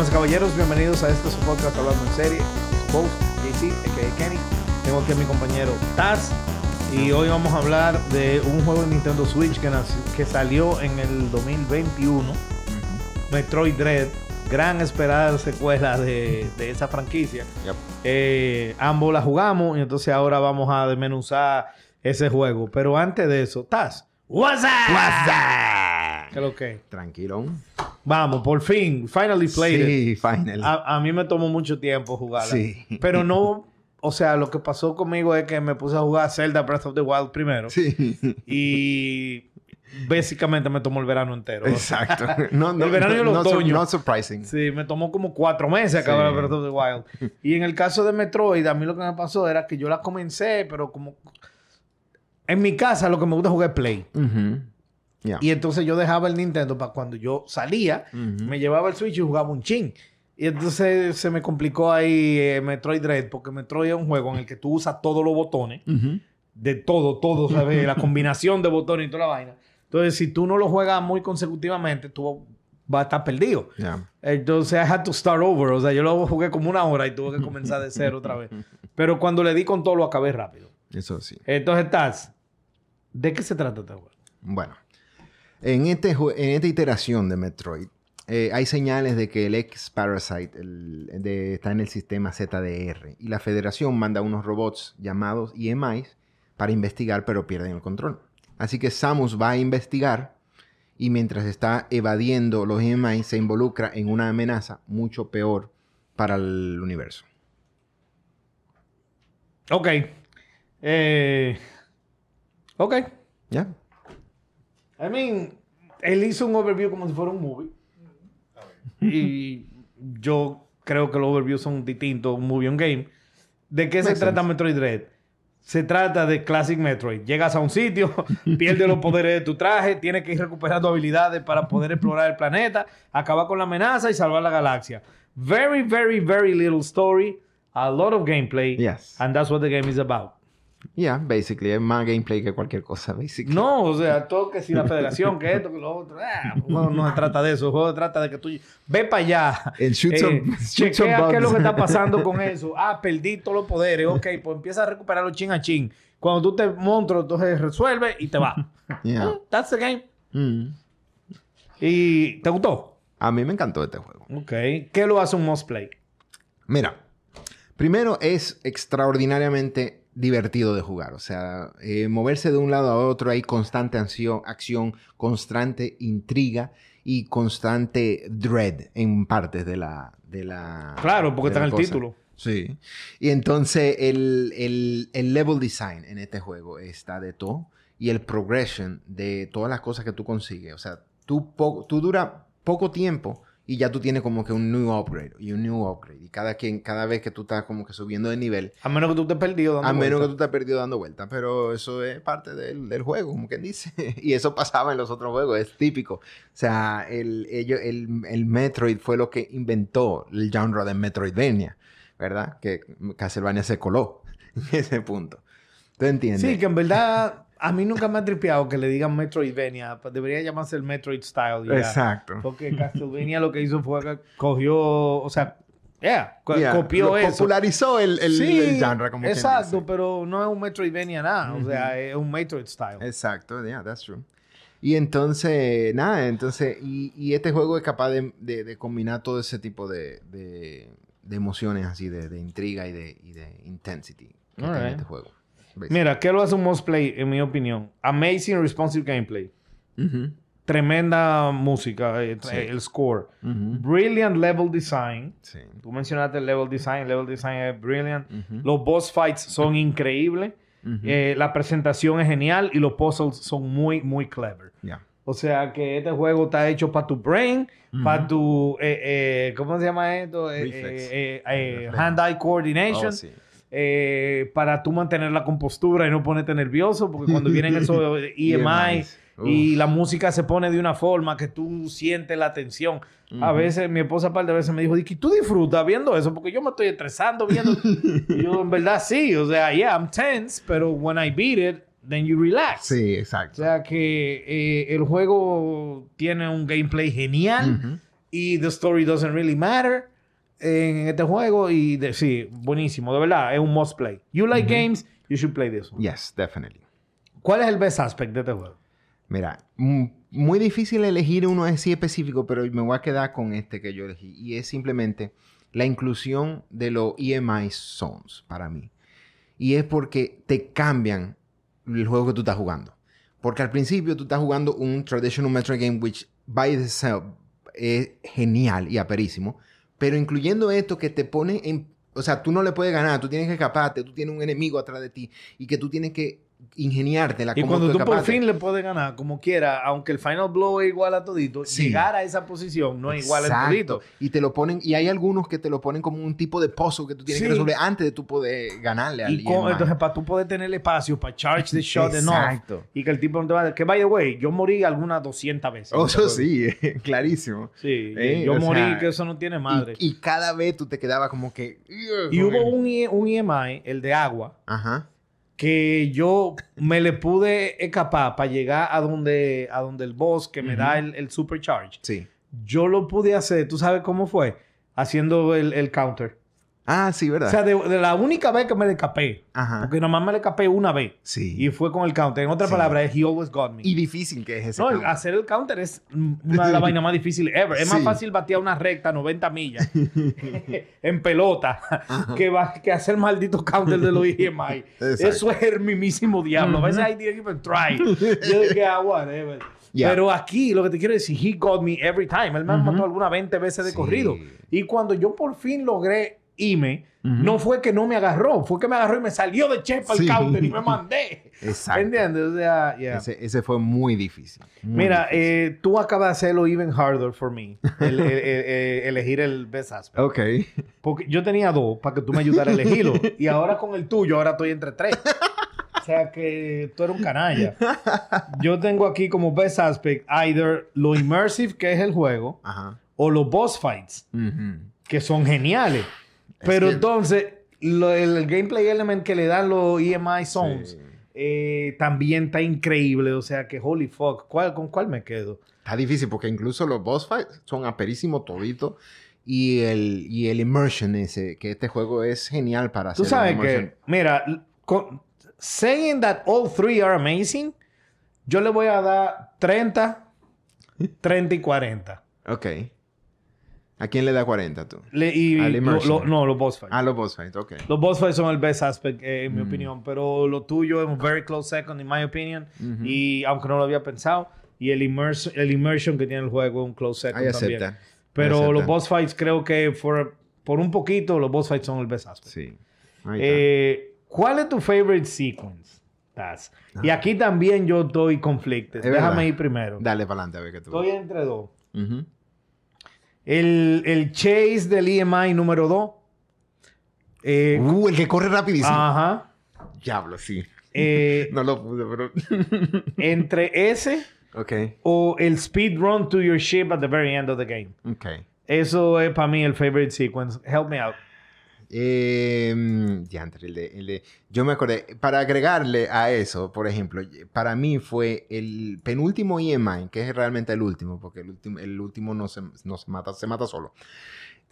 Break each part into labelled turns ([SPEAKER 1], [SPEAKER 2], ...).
[SPEAKER 1] Damas y caballeros, bienvenidos a este su podcast Hablando en Serie. Host, JC, a.k.a. Kenny. Tengo aquí a mi compañero Taz. Y hoy vamos a hablar de un juego de Nintendo Switch que, que salió en el 2021. Metroid Dread. Gran esperada secuela de, de esa franquicia.
[SPEAKER 2] Yep.
[SPEAKER 1] Eh, ambos la jugamos y entonces ahora vamos a desmenuzar ese juego. Pero antes de eso, Taz. What's up? ¿Qué lo que?
[SPEAKER 2] Tranquilo.
[SPEAKER 1] Vamos, por fin. Finally played it.
[SPEAKER 2] Sí, final.
[SPEAKER 1] A, a mí me tomó mucho tiempo jugarla.
[SPEAKER 2] Sí.
[SPEAKER 1] Pero no, o sea, lo que pasó conmigo es que me puse a jugar Zelda Breath of the Wild primero.
[SPEAKER 2] Sí.
[SPEAKER 1] Y básicamente me tomó el verano entero.
[SPEAKER 2] Exacto. No, no,
[SPEAKER 1] El verano y el
[SPEAKER 2] no, no,
[SPEAKER 1] otoño.
[SPEAKER 2] no surprising.
[SPEAKER 1] Sí, me tomó como cuatro meses acabar
[SPEAKER 2] Sí.
[SPEAKER 1] Breath of the Wild. Y en el caso de Metroid, a mí lo que me pasó era que yo la comencé, pero como... En mi casa lo que me gusta es jugar Play.
[SPEAKER 2] Ujú. Ya.
[SPEAKER 1] Y entonces yo dejaba el Nintendo para cuando yo salía, me llevaba el Switch y jugaba un chin. Y entonces se me complicó ahí eh, Metroid Dread, porque Metroid es un juego en el que tú usas todos los botones, de todo, todo, ¿sabes? La combinación de botones y toda la vaina. Entonces, si tú no lo juegas muy consecutivamente, tú vas a estar perdido. Entonces, I had to start over. O sea, yo lo jugué como una hora y tuve que comenzar de cero otra vez. Pero cuando le di con todo, lo acabé rápido.
[SPEAKER 2] Eso sí.
[SPEAKER 1] Entonces, estás. ¿De qué se trata este juego?
[SPEAKER 2] Bueno. En, este, en esta iteración de Metroid, eh, hay señales de que el ex-Parasite el- de- está en el sistema ZDR y la Federación manda unos robots llamados EMIs para investigar, pero pierden el control. Así que Samus va a investigar y mientras está evadiendo los EMIs se involucra en una amenaza mucho peor para el universo.
[SPEAKER 1] Ok. Eh, ok.
[SPEAKER 2] ¿Ya?
[SPEAKER 1] I mean, él hizo un overview como si fuera un movie. Y yo creo que los overviews son distintos, un movie un game. ¿De qué se trata. Metroid Dread? Se trata de Classic Metroid. Llegas a un sitio, pierdes los poderes de tu traje, tienes que ir recuperando habilidades para poder explorar el planeta, acabar con la amenaza y salvar la galaxia. Very, very, very little story, a lot of gameplay,
[SPEAKER 2] Yes.
[SPEAKER 1] and that's what the game is about.
[SPEAKER 2] Ya, basically. Es más gameplay que cualquier cosa, basically.
[SPEAKER 1] No, o sea, todo que si la federación, que esto, que lo otro. Ah, el juego no se trata de eso. El juego se trata de que tú ve para allá.
[SPEAKER 2] And shoot
[SPEAKER 1] eh,
[SPEAKER 2] some- shoot some
[SPEAKER 1] chequea qué es lo que está pasando con eso. Ah, perdí todos los poderes. Ok, pues empieza a recuperarlo chin a chin. Cuando tú te monstruo, entonces resuelve y te va.
[SPEAKER 2] Yeah.
[SPEAKER 1] Eh, That's the game.
[SPEAKER 2] Mm.
[SPEAKER 1] ¿Y te gustó?
[SPEAKER 2] A mí me encantó este juego.
[SPEAKER 1] Ok. ¿Qué lo hace un must play?
[SPEAKER 2] Mira, primero es extraordinariamente divertido de jugar. O sea, eh, moverse de un lado a otro hay constante acción, constante intriga y constante dread en partes de la... De la
[SPEAKER 1] Claro, porque está en el título.
[SPEAKER 2] Sí. Y entonces el, el- el level design en este juego está de todo. Y el progression de todas las cosas que tú consigues. O sea, tú, po- tú dura poco tiempo y ya tú tienes como que un new upgrade y un new upgrade. Y cada, quien, cada vez que tú estás como que subiendo de nivel,
[SPEAKER 1] A menos que tú te perdido dando
[SPEAKER 2] a menos que tú te has perdido dando vueltas. Pero eso es parte del, del juego, como quien dice. y eso pasaba en los otros juegos, es típico. O sea, el, ello- el, el Metroid fue lo que inventó el genre de Metroidvania, ¿verdad? Que Castlevania se coló en ese punto. ¿Tú entiendes?
[SPEAKER 1] Sí, que en verdad a mí nunca me ha tripeado que le digan Metroidvania. Pues Debería llamarse el Metroid Style. ya.
[SPEAKER 2] Exacto.
[SPEAKER 1] Porque Castlevania lo que hizo fue que cogió, o sea, yeah, co-
[SPEAKER 2] Yeah,
[SPEAKER 1] copió
[SPEAKER 2] lo
[SPEAKER 1] eso.
[SPEAKER 2] Popularizó el, el,
[SPEAKER 1] sí,
[SPEAKER 2] el genre, como
[SPEAKER 1] exacto, pero no es un Metroidvania nada, o sea, es un Metroid style.
[SPEAKER 2] Exacto, yeah, that's true. Y entonces, nada, entonces, y, y este juego es capaz de, de- de combinar todo ese tipo de, de- emociones así, de, de intriga y de, y de intensity que tiene este juego.
[SPEAKER 1] Mira, ¿qué lo hace un must play, en mi opinión? Amazing responsive gameplay. Tremenda música, eh,
[SPEAKER 2] Sí.
[SPEAKER 1] el score. Brilliant level design.
[SPEAKER 2] Sí.
[SPEAKER 1] Tú mencionaste el level design, el level design es brilliant.
[SPEAKER 2] Ujú,
[SPEAKER 1] Los boss fights son increíbles. Eh, la presentación es genial y los puzzles son muy, muy clever. O sea que este juego está hecho para tu brain, para tu, eh, ¿cómo se llama esto? Hand-eye coordination.
[SPEAKER 2] Oh, sí.
[SPEAKER 1] Eh, para tú mantener la compostura y no ponerte nervioso, porque cuando vienen esos EMI
[SPEAKER 2] EMIs.
[SPEAKER 1] y la música se pone de una forma que tú sientes la tensión. A
[SPEAKER 2] Ujú.
[SPEAKER 1] veces, mi esposa, par de veces me dijo, "Dicky, tú disfrutas viendo eso, porque yo me estoy estresando viendo. y yo, en verdad, sí. O sea, yeah, I'm tense, pero when I beat it, then you relax.
[SPEAKER 2] Sí,
[SPEAKER 1] O
[SPEAKER 2] exacto.
[SPEAKER 1] sea que eh, el juego tiene un gameplay genial.
[SPEAKER 2] Ujú.
[SPEAKER 1] y the story doesn't really matter en este juego. Y de, sí, buenísimo, de verdad, es un must play. You like games, you should play this one.
[SPEAKER 2] Yes, definitely.
[SPEAKER 1] ¿Cuál es el best aspect de este juego?
[SPEAKER 2] Mira, mm, muy difícil elegir uno así específico, pero me voy a quedar con este que yo elegí. Y es simplemente la inclusión de los EMI Zones para mí. Y es porque te cambian el juego que tú estás jugando. Porque al principio tú estás jugando un traditional Metroid game, which by itself es genial y aperísimo. Pero incluyendo esto que te pone en... O sea, tú no le puedes ganar, tú tienes que escaparte, tú tienes un enemigo atrás de ti y que tú tienes que ingeniártela.
[SPEAKER 1] Y cuando tú por
[SPEAKER 2] escaparte.
[SPEAKER 1] fin le puedes ganar, como quiera, aunque el final blow es igual a todito,
[SPEAKER 2] Sí.
[SPEAKER 1] llegar a esa posición no es igual a
[SPEAKER 2] Exacto.
[SPEAKER 1] todito.
[SPEAKER 2] Y te lo ponen, y hay algunos que te lo ponen como un tipo de puzzle que tú tienes
[SPEAKER 1] Sí.
[SPEAKER 2] que resolver antes de tú poder ganarle al
[SPEAKER 1] Y con- entonces, para tú poder tener el espacio para charge the shot enough
[SPEAKER 2] Exacto.
[SPEAKER 1] y que el tipo no te vaya. Que by the way, yo morí algunas 200 veces.
[SPEAKER 2] Oh, eso sí, clarísimo.
[SPEAKER 1] Sí,
[SPEAKER 2] Eh,
[SPEAKER 1] yo morí
[SPEAKER 2] sea,
[SPEAKER 1] que eso no tiene madre.
[SPEAKER 2] Y, y cada vez tú te quedabas como que...
[SPEAKER 1] Y, hubo un, E- un EMI, el de agua,
[SPEAKER 2] Ajá.
[SPEAKER 1] Que yo me le pude escapar para llegar a donde, a donde el boss que me da el, el supercharge.
[SPEAKER 2] Sí.
[SPEAKER 1] Yo lo pude hacer, ¿tú sabes cómo fue? Haciendo el, el counter.
[SPEAKER 2] Ah, sí, ¿verdad?
[SPEAKER 1] O sea, de, de la única vez que me le escapé.
[SPEAKER 2] Ajá.
[SPEAKER 1] Porque nomás me le escapé una vez.
[SPEAKER 2] Sí.
[SPEAKER 1] Y fue con el counter. En otras
[SPEAKER 2] Sí.
[SPEAKER 1] palabras, he always got me.
[SPEAKER 2] Y difícil que es ese
[SPEAKER 1] no,
[SPEAKER 2] counter.
[SPEAKER 1] hacer el counter es una de las vainas más difíciles ever. Es más
[SPEAKER 2] Sí.
[SPEAKER 1] fácil batear una recta 90 millas en pelota que, va, que hacer el maldito counter de los EMI. Eso es el mismísimo diablo. A veces I didn't even try. Yo dije, ah, whatever.
[SPEAKER 2] Yeah.
[SPEAKER 1] Pero aquí lo que te quiero decir, he got me every time. Él me mató algunas 20 veces de
[SPEAKER 2] Sí.
[SPEAKER 1] corrido. Y cuando yo por fin logré irme, no fue que no me agarró, fue que me agarró y me salió de chepa
[SPEAKER 2] Sí.
[SPEAKER 1] el counter y me mandé.
[SPEAKER 2] Exacto.
[SPEAKER 1] ¿Entiendes? O sea, yeah.
[SPEAKER 2] Ese, ese fue muy difícil. muy
[SPEAKER 1] Mira,
[SPEAKER 2] difícil.
[SPEAKER 1] eh, tú acabas de hacerlo even harder for me. el- el- el- el- elegir el best aspect.
[SPEAKER 2] Ok.
[SPEAKER 1] Porque yo tenía dos para que tú me ayudaras a elegirlo. y ahora con el tuyo, ahora estoy entre tres. O sea que tú eres un canalla. Yo tengo aquí como best aspect either lo immersive que es el juego
[SPEAKER 2] Ajá.
[SPEAKER 1] o los boss fights que son geniales. Pero
[SPEAKER 2] que-
[SPEAKER 1] entonces lo- el, gameplay element que le dan los EMI zones
[SPEAKER 2] Sí.
[SPEAKER 1] eh, también está increíble. O sea que holy fuck, ¿cuál, ¿con cuál me quedo?
[SPEAKER 2] Está difícil porque incluso los boss fights son aperísimos toditos. Y el, y el immersion ese, que este juego es genial para hacer.
[SPEAKER 1] Tú sabes que, mira, con- saying that all three are amazing, yo le voy a dar 30, 30 y 40.
[SPEAKER 2] Ok. ¿A quién le da 40 tú?
[SPEAKER 1] Le- y lo- lo- no, los boss fights.
[SPEAKER 2] Ah, los boss fights, ok.
[SPEAKER 1] Los boss fights son el best aspect, eh, en mi
[SPEAKER 2] Mm.
[SPEAKER 1] opinión. Pero lo tuyo es un very close second, in my opinion.
[SPEAKER 2] Ujú.
[SPEAKER 1] Y aunque no lo había pensado. Y el, immers- el immersion que tiene el juego es un close second
[SPEAKER 2] Ahí
[SPEAKER 1] también.
[SPEAKER 2] acepta.
[SPEAKER 1] Pero
[SPEAKER 2] Ahí
[SPEAKER 1] los
[SPEAKER 2] acepta.
[SPEAKER 1] boss fights creo que for- por un poquito, los boss fights son el best aspect.
[SPEAKER 2] Sí.
[SPEAKER 1] Eh, ¿Cuál es tu favorite sequence? Taz? Y aquí también yo estoy conflicted.
[SPEAKER 2] Ah. Es
[SPEAKER 1] Déjame
[SPEAKER 2] verdad.
[SPEAKER 1] ir primero.
[SPEAKER 2] Dale para adelante a ver qué tú.
[SPEAKER 1] Estoy entre dos.
[SPEAKER 2] Ujú.
[SPEAKER 1] El, el chase del EMI número 2. Eh,
[SPEAKER 2] Uh, el que corre rapidísimo.
[SPEAKER 1] ajá.
[SPEAKER 2] Diablo, sí.
[SPEAKER 1] Eh,
[SPEAKER 2] No lo pude, pero.
[SPEAKER 1] entre ese o el speed run to your ship at the very end of the game.
[SPEAKER 2] Ok.
[SPEAKER 1] Eso es para mí el favorite sequence. Help me out.
[SPEAKER 2] Eh, el de, el de- yo me acordé, para agregarle a eso, por ejemplo, para mí fue el penúltimo EMI, que es realmente el último, porque el último, el último no, se, no se mata, se mata solo.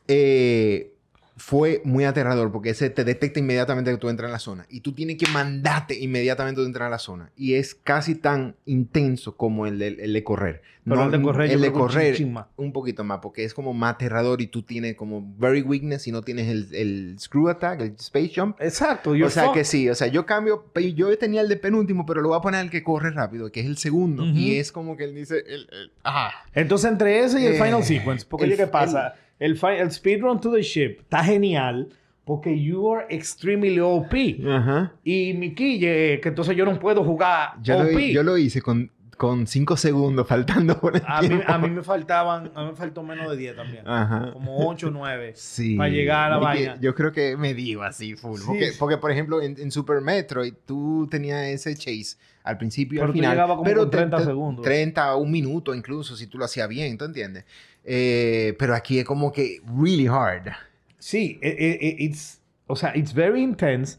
[SPEAKER 2] Eh, fue muy aterrador porque ese te detecta inmediatamente que tú entras en la zona y tú tienes que mandarte inmediatamente de entrar a la zona y es casi tan intenso como el de, el de correr.
[SPEAKER 1] Pero el de correr,
[SPEAKER 2] el de
[SPEAKER 1] un
[SPEAKER 2] correr un poquito más porque es como más aterrador y tú tienes como very weakness y no tienes el, el screw attack, el space jump.
[SPEAKER 1] Exacto.
[SPEAKER 2] O sea que sí, o sea, yo cambio, yo tenía el de penúltimo, pero lo voy a poner el que corre rápido, que es el segundo.
[SPEAKER 1] Ujú.
[SPEAKER 2] Y es como que él dice, el, el- ajá.
[SPEAKER 1] Entonces, entre ese y el
[SPEAKER 2] Eh,
[SPEAKER 1] final sequence, porque
[SPEAKER 2] el-
[SPEAKER 1] ¿qué pasa? El, el speedrun to the ship está genial porque you are extremely OP.
[SPEAKER 2] Ajá.
[SPEAKER 1] Y mi quille, que entonces yo no puedo jugar
[SPEAKER 2] Yo,
[SPEAKER 1] OP.
[SPEAKER 2] lo, yo lo hice con, con cinco segundos faltando por el
[SPEAKER 1] a, mí, a mí me faltaban, a mí me faltó menos de 10 también.
[SPEAKER 2] Ajá.
[SPEAKER 1] Como 8 o 9.
[SPEAKER 2] Sí.
[SPEAKER 1] para llegar a la vaina.
[SPEAKER 2] Yo creo que me dio así full.
[SPEAKER 1] Sí.
[SPEAKER 2] Porque, porque, por ejemplo, en, en Super Metroid tú tenías ese chase al principio y al final. pero
[SPEAKER 1] con 30 segundos.
[SPEAKER 2] 30 o un minuto incluso, si tú lo hacías bien, ¿tú entiendes? Eh, pero aquí es como que really hard.
[SPEAKER 1] Sí, eh, eh, eh, it's o sea, it's very intense.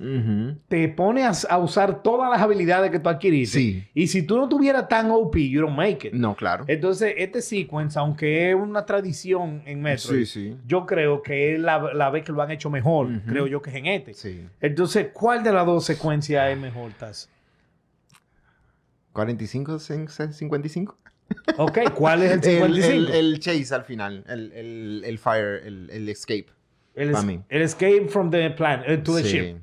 [SPEAKER 1] Te pone a, usar todas las habilidades que tú adquiriste.
[SPEAKER 2] Sí.
[SPEAKER 1] Y si tú no tuvieras tan OP, you don't make it.
[SPEAKER 2] No, claro.
[SPEAKER 1] Entonces, este sequence, aunque es una tradición en Metroid,
[SPEAKER 2] Sí, sí.
[SPEAKER 1] yo creo que es la, la vez que lo han hecho mejor, creo yo que es en este.
[SPEAKER 2] Sí.
[SPEAKER 1] Entonces, ¿cuál de las dos secuencias es mejor, Taz?
[SPEAKER 2] 45, 55.
[SPEAKER 1] Ok, ¿cuál es el
[SPEAKER 2] El,
[SPEAKER 1] 55?
[SPEAKER 2] el, el chase al final, el, el, el fire, el, el escape.
[SPEAKER 1] El,
[SPEAKER 2] pa'
[SPEAKER 1] es-
[SPEAKER 2] mí.
[SPEAKER 1] el escape from the planet, eh, to the
[SPEAKER 2] Sí,
[SPEAKER 1] ship.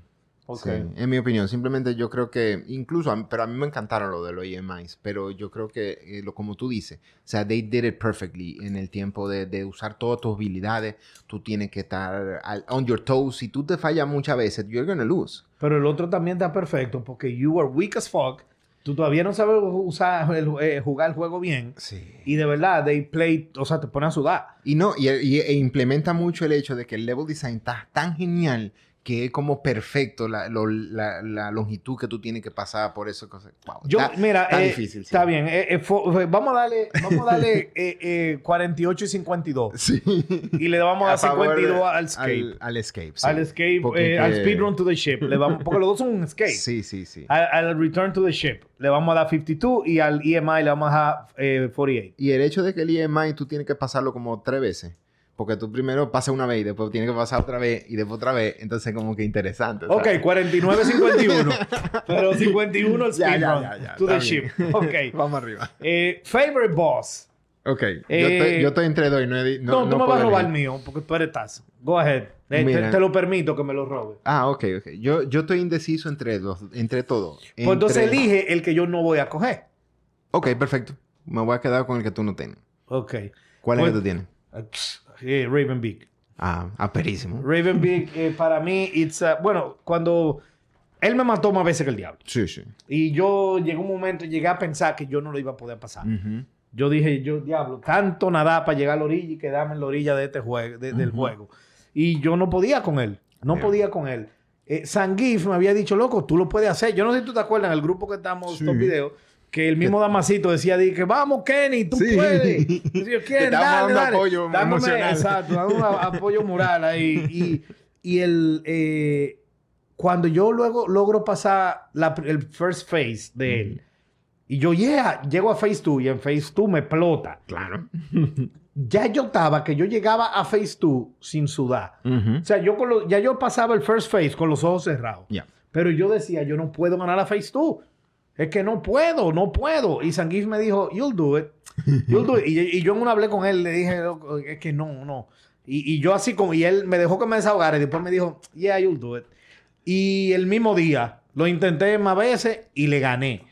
[SPEAKER 1] Ok.
[SPEAKER 2] sí. En mi opinión, simplemente yo creo que, incluso, a mí- pero a mí me encantaron lo de los EMIs, pero yo creo que, eh, lo como tú dices, o sea, they did it perfectly en el tiempo de, de usar todas tus habilidades, tú tienes que estar al- on your toes, si tú te fallas muchas veces, you're gonna lose.
[SPEAKER 1] Pero el otro también está perfecto porque you are weak as fuck. Tú todavía no sabes usar el, eh, jugar el juego bien.
[SPEAKER 2] Sí.
[SPEAKER 1] Y de verdad, they play, o sea, te pone a sudar.
[SPEAKER 2] Y no, y, y- e implementa mucho el hecho de que el level design está tan genial que es como perfecto la, lo- la- la longitud que tú tienes que pasar por eso. Wow,
[SPEAKER 1] Yo,
[SPEAKER 2] está,
[SPEAKER 1] mira,
[SPEAKER 2] está
[SPEAKER 1] eh,
[SPEAKER 2] difícil. sí.
[SPEAKER 1] Está bien. eh, eh, eh, vamos a darle, vamos a darle eh, 48 y 52.
[SPEAKER 2] Sí.
[SPEAKER 1] Y le vamos a dar
[SPEAKER 2] favor
[SPEAKER 1] 52
[SPEAKER 2] de-
[SPEAKER 1] al escape.
[SPEAKER 2] Al, al escape. sí.
[SPEAKER 1] Al escape,
[SPEAKER 2] Porque
[SPEAKER 1] al speedrun to the ship. Le vamos, porque los dos son un escape.
[SPEAKER 2] Sí, sí, sí.
[SPEAKER 1] Al, al return to the ship. Le vamos a dar 52 y al EMI le vamos a dar eh, 48.
[SPEAKER 2] Y el hecho de que el EMI tú tienes que pasarlo como tres veces. Porque tú primero pasas una vez y después tienes que pasar otra vez y después otra vez. Entonces, como que interesante.
[SPEAKER 1] Ok,
[SPEAKER 2] ¿sabes?
[SPEAKER 1] 49-51. pero 51 el
[SPEAKER 2] Ya, ya,
[SPEAKER 1] speedrun
[SPEAKER 2] ya, ya,
[SPEAKER 1] to the ship. Ok.
[SPEAKER 2] Vamos arriba.
[SPEAKER 1] Eh, favorite boss.
[SPEAKER 2] Ok. yo,
[SPEAKER 1] Eh,
[SPEAKER 2] estoy, yo estoy entre dos y no he
[SPEAKER 1] No,
[SPEAKER 2] no,
[SPEAKER 1] tú me vas a robar el mío porque tú eres Taz. Go ahead. Eh, te, lo permito que me lo robe.
[SPEAKER 2] Ah, ok, ok. Yo, yo estoy indeciso entre dos, entre todo.
[SPEAKER 1] Pues entonces elige el que yo no voy a coger.
[SPEAKER 2] Ok, perfecto. Me voy a quedar con el que tú no tienes.
[SPEAKER 1] Ok.
[SPEAKER 2] ¿Cuál
[SPEAKER 1] Pues-
[SPEAKER 2] es el que tú tienes?
[SPEAKER 1] Eh, Raven Big.
[SPEAKER 2] Ah, aperísimo.
[SPEAKER 1] Raven Big, eh, para mí, it's a- bueno, cuando él me mató más veces que el diablo.
[SPEAKER 2] Sí, sí.
[SPEAKER 1] Y yo llegó un momento, llegué a pensar que yo no lo iba a poder pasar. Yo dije, yo, diablo, tanto nada para llegar a la orilla y quedarme en la orilla de este juego, de- del juego. Y yo no podía con él. No
[SPEAKER 2] Yeah.
[SPEAKER 1] podía con él. Eh, Sangif me había dicho, loco, tú lo puedes hacer. Yo no sé si tú te acuerdas en el grupo que estamos,
[SPEAKER 2] Sí.
[SPEAKER 1] estos videos, que el mismo Damasito decía, que vamos, Kenny, tú
[SPEAKER 2] Sí.
[SPEAKER 1] puedes. Y yo, ¿quién? Dale, dale.
[SPEAKER 2] apoyo
[SPEAKER 1] Dándome-
[SPEAKER 2] emocional.
[SPEAKER 1] Exacto, dando un a- apoyo moral ahí. Y, y el... eh, cuando yo luego logro pasar la- el first phase de él, y yo, yeah, llego a Phase 2 y en Phase 2 me explota.
[SPEAKER 2] Claro.
[SPEAKER 1] Ya yo estaba que yo llegaba a Phase 2 sin sudar.
[SPEAKER 2] Ujú.
[SPEAKER 1] O sea, yo con lo- ya yo pasaba el first phase con los ojos cerrados.
[SPEAKER 2] Ya.
[SPEAKER 1] Pero yo decía, yo no puedo ganar la Phase 2. Es que no puedo, no puedo. Y Sanguif me dijo, you'll do it. You'll do it. Y, y yo en una hablé con él, le dije, "Loco, es que no, no. Y, y yo así como, y él me dejó que me desahogara y después me dijo, yeah, you'll do it. Y el mismo día lo intenté más veces y le gané.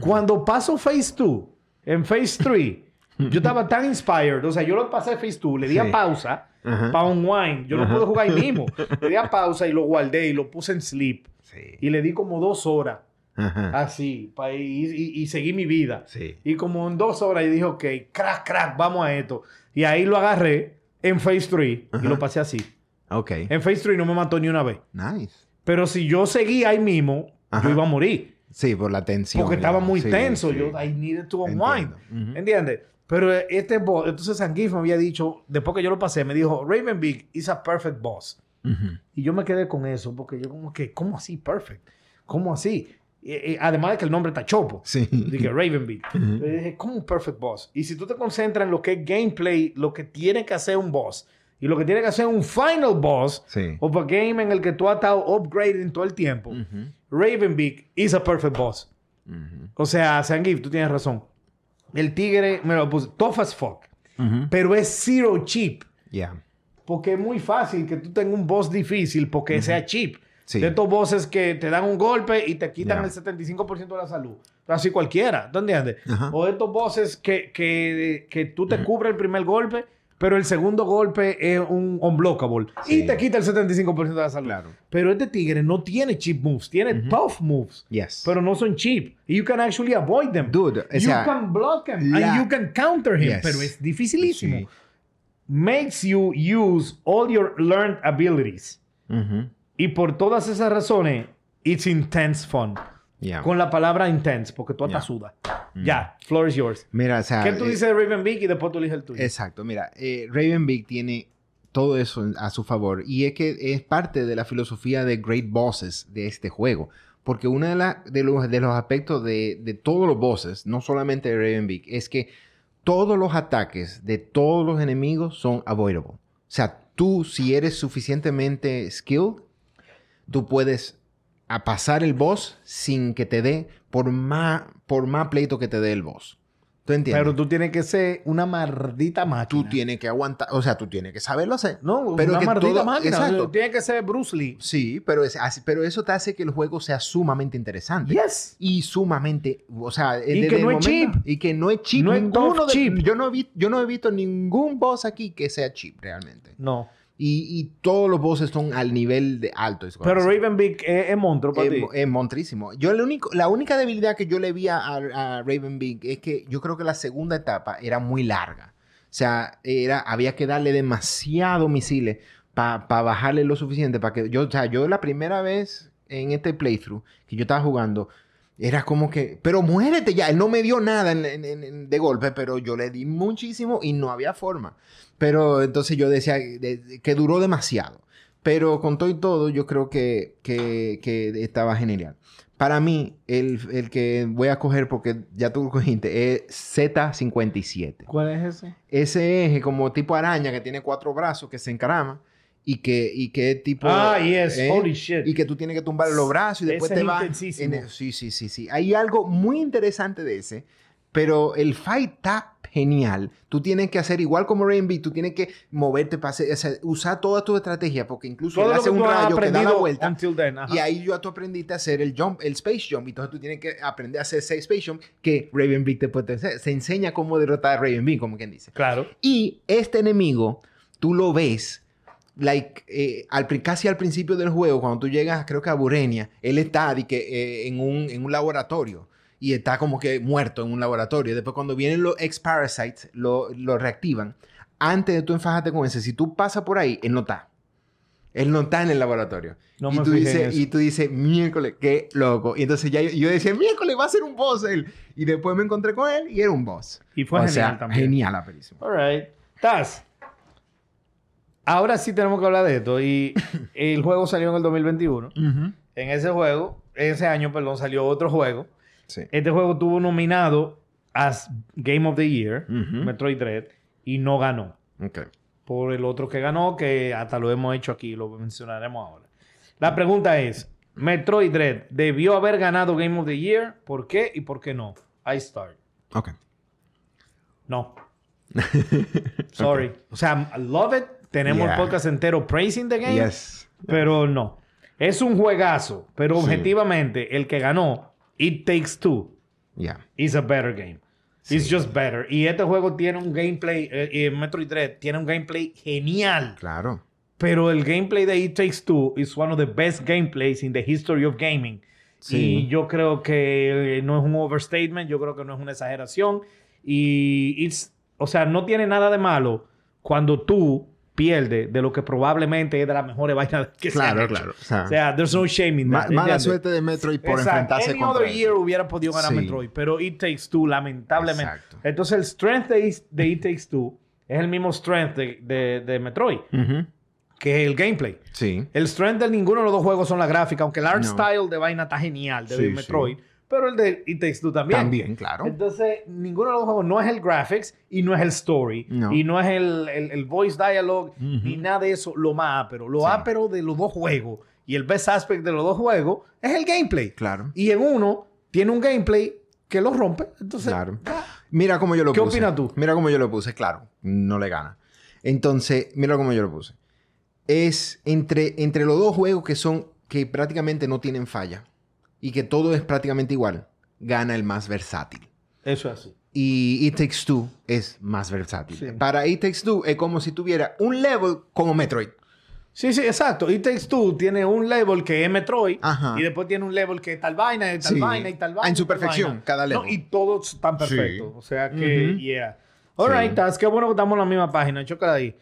[SPEAKER 1] Cuando paso Phase 2, en Phase 3, yo estaba tan inspired. O sea, yo lo pasé Phase 2, le di a pausa
[SPEAKER 2] Ajá.
[SPEAKER 1] para un wine. Yo no pude jugar ahí mismo. Le di a pausa y lo guardé y lo puse en sleep.
[SPEAKER 2] Sí.
[SPEAKER 1] Y le di como dos horas
[SPEAKER 2] Ajá.
[SPEAKER 1] así pa- y, y- y seguí mi vida.
[SPEAKER 2] Sí.
[SPEAKER 1] Y como en dos horas yo dije, ok, crack, crack, vamos a esto. Y ahí lo agarré en Phase 3 y lo pasé así.
[SPEAKER 2] Ok.
[SPEAKER 1] En Phase 3 no me mató ni una vez.
[SPEAKER 2] Nice.
[SPEAKER 1] Pero si yo seguía ahí mismo,
[SPEAKER 2] Ajá.
[SPEAKER 1] yo iba a morir.
[SPEAKER 2] Sí, por la tensión.
[SPEAKER 1] Porque estaba muy
[SPEAKER 2] Sí,
[SPEAKER 1] tenso.
[SPEAKER 2] sí.
[SPEAKER 1] Yo, I needed to unwind.
[SPEAKER 2] Ujú.
[SPEAKER 1] ¿Entiendes? Pero este boss, entonces Sanguif me había dicho, después que yo lo pasé, me dijo, Raven Big is a perfect boss. Y yo me quedé con eso, porque yo como que, ¿cómo así perfect? ¿Cómo así? Eh, además de que el nombre está chopo.
[SPEAKER 2] Sí.
[SPEAKER 1] Dije Raven Beat.
[SPEAKER 2] Ujú.
[SPEAKER 1] Yo dije, ¿cómo un perfect boss? Y si tú te concentras en lo que es gameplay, lo que tiene que hacer un boss y lo que tiene que hacer un final boss
[SPEAKER 2] Sí.
[SPEAKER 1] of a game en el que tú has estado upgrading todo el tiempo,
[SPEAKER 2] Ujú.
[SPEAKER 1] Raven Beak is a perfect boss. O sea, Sangif, tú tienes razón. El tigre me lo puse tough as fuck, pero es zero cheap. Porque es muy fácil que tú tengas un boss difícil porque sea cheap.
[SPEAKER 2] Sí.
[SPEAKER 1] De estos bosses que te dan un golpe y te quitan
[SPEAKER 2] Ya.
[SPEAKER 1] el 75% de la salud. Así cualquiera, ¿tú entiendes?
[SPEAKER 2] Ajá.
[SPEAKER 1] O de estos bosses que, que, que tú te cubres el primer golpe, pero el segundo golpe es un unblockable.
[SPEAKER 2] Sí.
[SPEAKER 1] Y te quita el 75% de la salud.
[SPEAKER 2] Claro.
[SPEAKER 1] Pero este tigre no tiene cheap moves, tiene tough moves.
[SPEAKER 2] Yes.
[SPEAKER 1] Pero no son cheap. You can actually avoid them.
[SPEAKER 2] Dude,
[SPEAKER 1] you
[SPEAKER 2] sea,
[SPEAKER 1] can block him
[SPEAKER 2] la-
[SPEAKER 1] and you can counter him.
[SPEAKER 2] Yes.
[SPEAKER 1] Pero es dificilísimo.
[SPEAKER 2] Sí.
[SPEAKER 1] Makes you use all your learned abilities.
[SPEAKER 2] Ujú.
[SPEAKER 1] Y por todas esas razones, it's intense fun.
[SPEAKER 2] Ya.
[SPEAKER 1] Con la palabra intense, porque tú hasta
[SPEAKER 2] Ya.
[SPEAKER 1] sudas. Ya, floor is yours.
[SPEAKER 2] Mira, o sea.
[SPEAKER 1] ¿Qué tú
[SPEAKER 2] eh,
[SPEAKER 1] dices de Raven Beak y después tú eliges el tuyo?
[SPEAKER 2] Exacto, mira, eh, Raven Big tiene todo eso a su favor. Y es que es parte de la filosofía de Great Bosses de este juego. Porque uno de, la- de, los, de los aspectos de, de todos los bosses, no solamente de Ravenbeak, es que todos los ataques de todos los enemigos son avoidable. O sea, tú, si eres suficientemente skilled, tú puedes a pasar el boss sin que te dé por más, por más pleito que te dé el boss. ¿Tú entiendes?
[SPEAKER 1] Pero tú tienes que ser una maldita máquina.
[SPEAKER 2] tú tienes que aguantar, o sea, tú tienes que saberlo hacer.
[SPEAKER 1] No,
[SPEAKER 2] Pero
[SPEAKER 1] una maldita
[SPEAKER 2] todo-
[SPEAKER 1] máquina.
[SPEAKER 2] exacto.
[SPEAKER 1] Tiene que ser Bruce Lee.
[SPEAKER 2] Sí, pero, es, eso te hace que el juego sea sumamente interesante.
[SPEAKER 1] Yes.
[SPEAKER 2] Y sumamente, o sea,
[SPEAKER 1] Y
[SPEAKER 2] desde
[SPEAKER 1] que no es
[SPEAKER 2] momento-
[SPEAKER 1] cheap.
[SPEAKER 2] Y que no es cheap.
[SPEAKER 1] No es
[SPEAKER 2] de-
[SPEAKER 1] cheap.
[SPEAKER 2] Yo, no vi- yo no he visto ningún boss aquí que sea cheap realmente.
[SPEAKER 1] No.
[SPEAKER 2] Y, y todos los bosses son al nivel de alto.
[SPEAKER 1] Pero. Ravenbeak es, es monstruo para
[SPEAKER 2] Es,
[SPEAKER 1] ti.
[SPEAKER 2] es montrísimo. Yo el único, la única debilidad que yo le vi a, a, Ravenbeak es que yo creo que la segunda etapa era muy larga. O sea, era, había que darle demasiado misiles para bajarle lo suficiente para que yo, o sea, yo la primera vez en este playthrough que yo estaba jugando, era como que, pero muérete ya. Él no me dio nada en- en- en- de golpe, pero yo le di muchísimo y no había forma. Pero entonces yo decía de- de- que duró demasiado. Pero con todo y todo, yo creo que, que, que estaba genial. Para mí, el, el que voy a coger, porque ya tú lo cogiste, es Z57.
[SPEAKER 1] ¿Cuál es ese?
[SPEAKER 2] Ese es como tipo araña que tiene cuatro brazos, que se encarama y que, y es tipo...
[SPEAKER 1] Ah, yes.
[SPEAKER 2] ¿eh?
[SPEAKER 1] Holy shit.
[SPEAKER 2] Y que tú tienes que tumbar los brazos y después
[SPEAKER 1] Ese
[SPEAKER 2] te
[SPEAKER 1] es
[SPEAKER 2] va...
[SPEAKER 1] intensísimo.
[SPEAKER 2] en sí, sí, sí, sí. Hay algo muy interesante de ese, pero el fight está genial. Tú tienes que hacer igual como Rainbow, tú tienes que moverte para hacer, o sea, usar toda tu estrategia, porque incluso él hace un rayo que da la vuelta.
[SPEAKER 1] until then.
[SPEAKER 2] Y ahí yo tú aprendiste a hacer el jump, el space jump. Entonces tú tienes que aprender a hacer ese space jump que Ravenbeak te puede hacer. Se enseña cómo derrotar a Ravenbeak, como quien dice.
[SPEAKER 1] Claro.
[SPEAKER 2] Y este enemigo, tú lo ves, like, eh, al, casi al principio del juego, cuando tú llegas, creo que a Burenia, él está di que, eh, en, un, en un laboratorio y está como que muerto en un laboratorio. Después, cuando vienen los ex-parasites, lo, lo reactivan. Antes de tú enfajarte con ese, si tú pasas por ahí, él no está. Él no está en el laboratorio.
[SPEAKER 1] No
[SPEAKER 2] y,
[SPEAKER 1] me
[SPEAKER 2] tú dices, y tú dices, miércoles, qué loco. Y entonces ya yo, yo decía, miércoles va a ser un boss él. Y después me encontré con él y era un boss.
[SPEAKER 1] Y fue
[SPEAKER 2] O
[SPEAKER 1] genial
[SPEAKER 2] sea,
[SPEAKER 1] también.
[SPEAKER 2] Genial, aperísimo.
[SPEAKER 1] All right. Taz. Ahora sí tenemos que hablar de esto. Y el juego salió en el 2021. En ese juego, ese año, perdón, salió otro juego.
[SPEAKER 2] Sí.
[SPEAKER 1] Este juego tuvo nominado as Game of the Year,
[SPEAKER 2] Ujú.
[SPEAKER 1] Metroid Dread, y no ganó.
[SPEAKER 2] Ok.
[SPEAKER 1] Por el otro que ganó, que hasta lo hemos hecho aquí, lo mencionaremos ahora. La pregunta es: Metroid Dread debió haber ganado Game of the Year. ¿Por qué y por qué no? I start.
[SPEAKER 2] Ok.
[SPEAKER 1] No. Sorry. O sea, I love it. Tenemos
[SPEAKER 2] Yeah.
[SPEAKER 1] el podcast entero praising the game.
[SPEAKER 2] Yes.
[SPEAKER 1] Pero no. Es un juegazo. Pero
[SPEAKER 2] Sí.
[SPEAKER 1] objetivamente, el que ganó, It Takes Two,
[SPEAKER 2] Yeah.
[SPEAKER 1] is a better game. It's just better. Y este juego tiene un gameplay, eh, Metroid Dread tiene un gameplay genial.
[SPEAKER 2] Claro.
[SPEAKER 1] Pero el gameplay de It Takes Two is one of the best gameplays in the history of gaming.
[SPEAKER 2] Sí.
[SPEAKER 1] Y yo creo que eh, no es un overstatement, yo creo que no es una exageración. Y, it's, o sea, no tiene nada de malo cuando tú pierdes de lo que probablemente es de las mejores vainas que se
[SPEAKER 2] Claro,
[SPEAKER 1] han hecho.
[SPEAKER 2] claro. O sea,
[SPEAKER 1] there's no shame in
[SPEAKER 2] ma-
[SPEAKER 1] that.
[SPEAKER 2] mala
[SPEAKER 1] ¿entiendes?
[SPEAKER 2] suerte de Metroid por
[SPEAKER 1] Exacto.
[SPEAKER 2] enfrentarse
[SPEAKER 1] Any
[SPEAKER 2] contra
[SPEAKER 1] other year hubiera podido ganar
[SPEAKER 2] Sí.
[SPEAKER 1] Metroid, pero It Takes Two, lamentablemente.
[SPEAKER 2] Exacto.
[SPEAKER 1] Entonces, el strength de, It- de It Takes Two es el mismo strength de, de- de Metroid,
[SPEAKER 2] Ujú.
[SPEAKER 1] que es el gameplay.
[SPEAKER 2] Sí.
[SPEAKER 1] El strength de ninguno de los dos juegos son la gráfica, aunque el art
[SPEAKER 2] No.
[SPEAKER 1] style de vaina está genial de
[SPEAKER 2] Sí,
[SPEAKER 1] Metroid, pero el de It Takes Two también.
[SPEAKER 2] También, claro.
[SPEAKER 1] Entonces, ninguno de los juegos no es el graphics y no es el story
[SPEAKER 2] No.
[SPEAKER 1] y no es el, el- el voice dialogue ni nada de eso, lo más ápero. Lo
[SPEAKER 2] Sí.
[SPEAKER 1] ápero de los dos juegos y el best aspect de los dos juegos es el gameplay.
[SPEAKER 2] Claro.
[SPEAKER 1] Y en uno tiene un gameplay que lo rompe. Entonces,
[SPEAKER 2] Claro. Mira cómo yo lo
[SPEAKER 1] ¿Qué
[SPEAKER 2] puse.
[SPEAKER 1] opinas tú?
[SPEAKER 2] Mira cómo yo lo puse, claro. No le gana. Entonces, mira cómo yo lo puse. Es entre, entre los dos juegos que son, que prácticamente no tienen falla y que todo es prácticamente igual, gana el más versátil.
[SPEAKER 1] eso es así.
[SPEAKER 2] Y It Takes Two es más versátil.
[SPEAKER 1] Sí.
[SPEAKER 2] Para It Takes Two es como si tuviera un level como Metroid.
[SPEAKER 1] Sí, sí, exacto. It Takes Two tiene un level que es Metroid
[SPEAKER 2] Ajá.
[SPEAKER 1] y después tiene un level que es tal vaina, y tal
[SPEAKER 2] Sí.
[SPEAKER 1] vaina y tal vaina.
[SPEAKER 2] En su perfección,
[SPEAKER 1] vaina.
[SPEAKER 2] cada
[SPEAKER 1] No,
[SPEAKER 2] level.
[SPEAKER 1] y todos están perfectos.
[SPEAKER 2] Sí.
[SPEAKER 1] O sea que, yeah. All right. Taz, qué bueno que estamos en la misma página. Chócala ahí.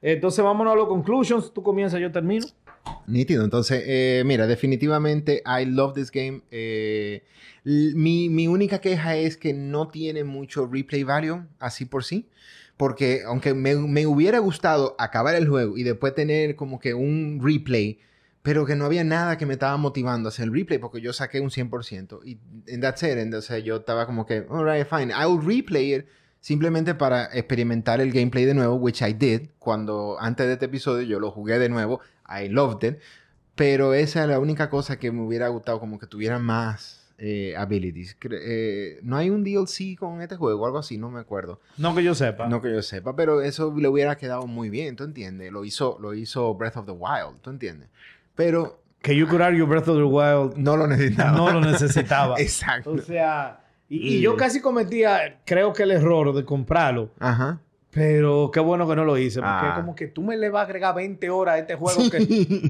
[SPEAKER 1] Entonces, vámonos a los conclusions. Tú comienzas, yo termino.
[SPEAKER 2] Nítido. Entonces, eh, mira, definitivamente I love this game. Eh, mi, mi única queja es que no tiene mucho replay value así por sí. Porque aunque me, me hubiera gustado acabar el juego y después tener como que un replay, pero que no había nada que me estaba motivando a hacer el replay porque yo saqué un 100%. Y en that's it. Entonces yo estaba como que, alright, fine, I'll replay it simplemente para experimentar el gameplay de nuevo, which I did. Cuando antes de este episodio yo lo jugué de nuevo, I loved it. Pero esa es la única cosa que me hubiera gustado, como que tuviera más eh, abilities. Eh, no hay un DLC con este juego algo así, no me acuerdo.
[SPEAKER 1] No que yo sepa.
[SPEAKER 2] No que yo sepa, pero eso le hubiera quedado muy bien, ¿tú entiendes? Lo hizo, lo hizo Breath of the Wild, ¿tú entiendes? Pero
[SPEAKER 1] Que you could argue Breath of the Wild
[SPEAKER 2] no lo necesitaba.
[SPEAKER 1] no lo necesitaba.
[SPEAKER 2] Exacto.
[SPEAKER 1] O sea, y Y- yo casi cometía, creo que el error de comprarlo.
[SPEAKER 2] Ajá.
[SPEAKER 1] Pero qué bueno que no lo hice. Porque
[SPEAKER 2] Ah.
[SPEAKER 1] como que tú me le vas a agregar 20 horas a este juego que,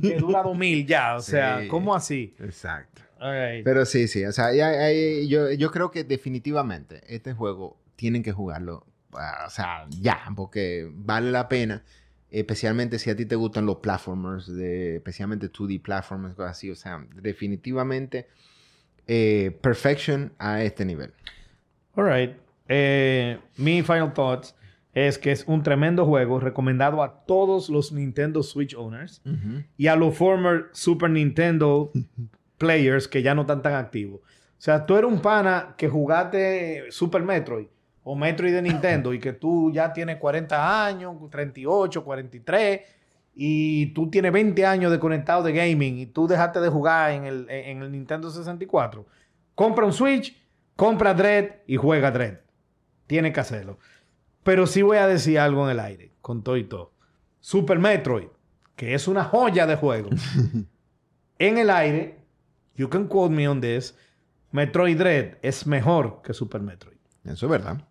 [SPEAKER 1] que dura 2000 ya. O sea,
[SPEAKER 2] Sí.
[SPEAKER 1] ¿cómo así?
[SPEAKER 2] Exacto.
[SPEAKER 1] Alright.
[SPEAKER 2] Pero sí, sí. O sea, ya- ya- yo, yo creo que definitivamente este juego tienen que jugarlo. ah, O sea, ya, porque vale la pena. Especialmente si a ti te gustan los platformers, de, especialmente 2D platformers, cosas así. O sea, definitivamente eh, perfection a este nivel.
[SPEAKER 1] Alright. Eh, mi final thoughts es que es un tremendo juego recomendado a todos los Nintendo Switch owners y a los former Super Nintendo players que ya no están tan activos. O sea, tú eres un pana que jugaste Super Metroid o Metroid de Nintendo y que tú ya tienes 40 años, 38, 43 y tú tienes 20 años de conectado de gaming y tú dejaste de jugar en el, en el Nintendo 64. Compra un Switch, compra Dread y juega Dread. Tienes que hacerlo. Pero sí voy a decir algo en el aire, con todo y todo. Super Metroid, que es una joya de juego. en el aire, you can quote me on this, Metroid Dread es mejor que Super Metroid.
[SPEAKER 2] Eso es verdad.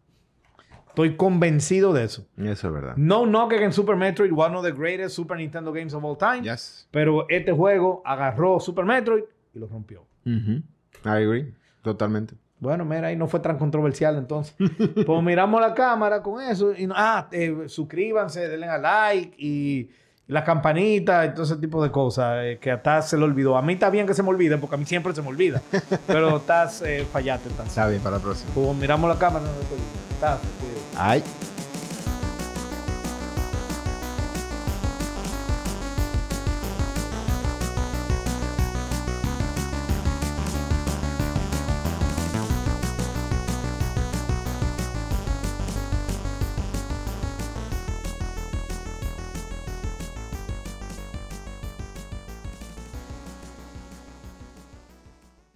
[SPEAKER 1] Estoy convencido de eso.
[SPEAKER 2] Eso es verdad.
[SPEAKER 1] No knock against Super Metroid, one of the greatest Super Nintendo games of all time.
[SPEAKER 2] Yes.
[SPEAKER 1] Pero este juego agarró Super Metroid y lo rompió.
[SPEAKER 2] I agree. Totalmente.
[SPEAKER 1] Bueno, mira, ahí no fue tan controversial entonces. pues miramos la cámara con eso. Y, ah, eh, suscríbanse, denle a like y la campanita y todo ese tipo de cosas eh, que hasta se le olvidó. A mí está bien que se me olvide porque a mí siempre se me olvida. pero estás eh, fallaste. Estás.
[SPEAKER 2] Está bien para la próxima.
[SPEAKER 1] Pues miramos la cámara. No. Estás.
[SPEAKER 2] Ay.